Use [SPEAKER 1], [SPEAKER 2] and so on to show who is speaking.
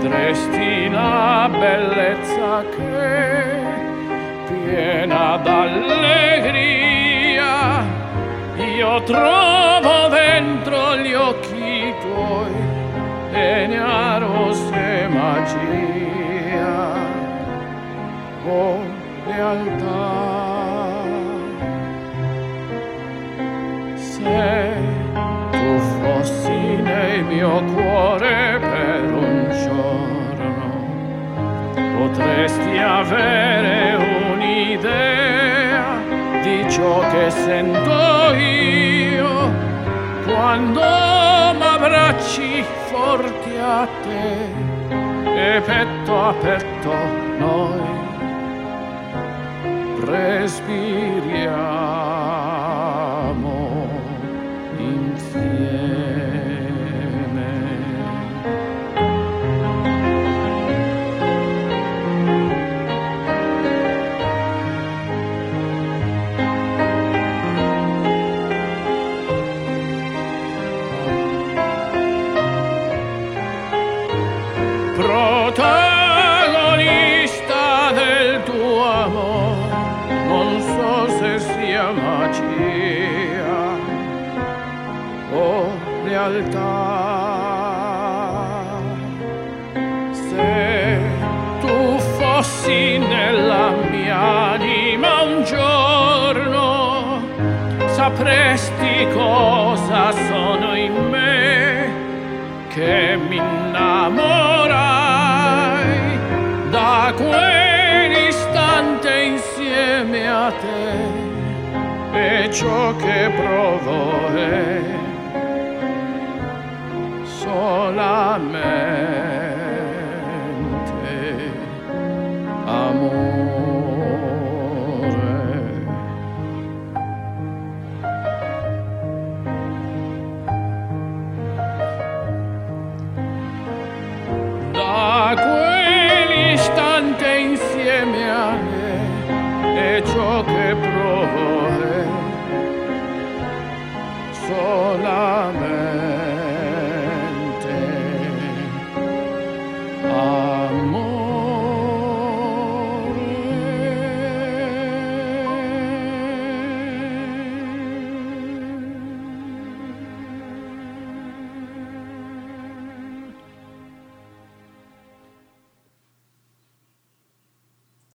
[SPEAKER 1] vedresti la bellezza che piena d'allegria io trovo dentro gli occhi tuoi e ne arose magia. Oh realtà se tu fossi nel mio cuore potresti avere un'idea di ciò che sento io quando m'abbracci forti a te e petto a petto noi respiriamo. Protagonista del tuo amore, non so se sia magia o realtà. Se tu fossi nella mia anima un giorno, sapresti cosa sono in me che mi innamorai da quell'istante insieme a te e ciò che provo è solamente ma quell'istante insieme a me è ciò che provo solamente.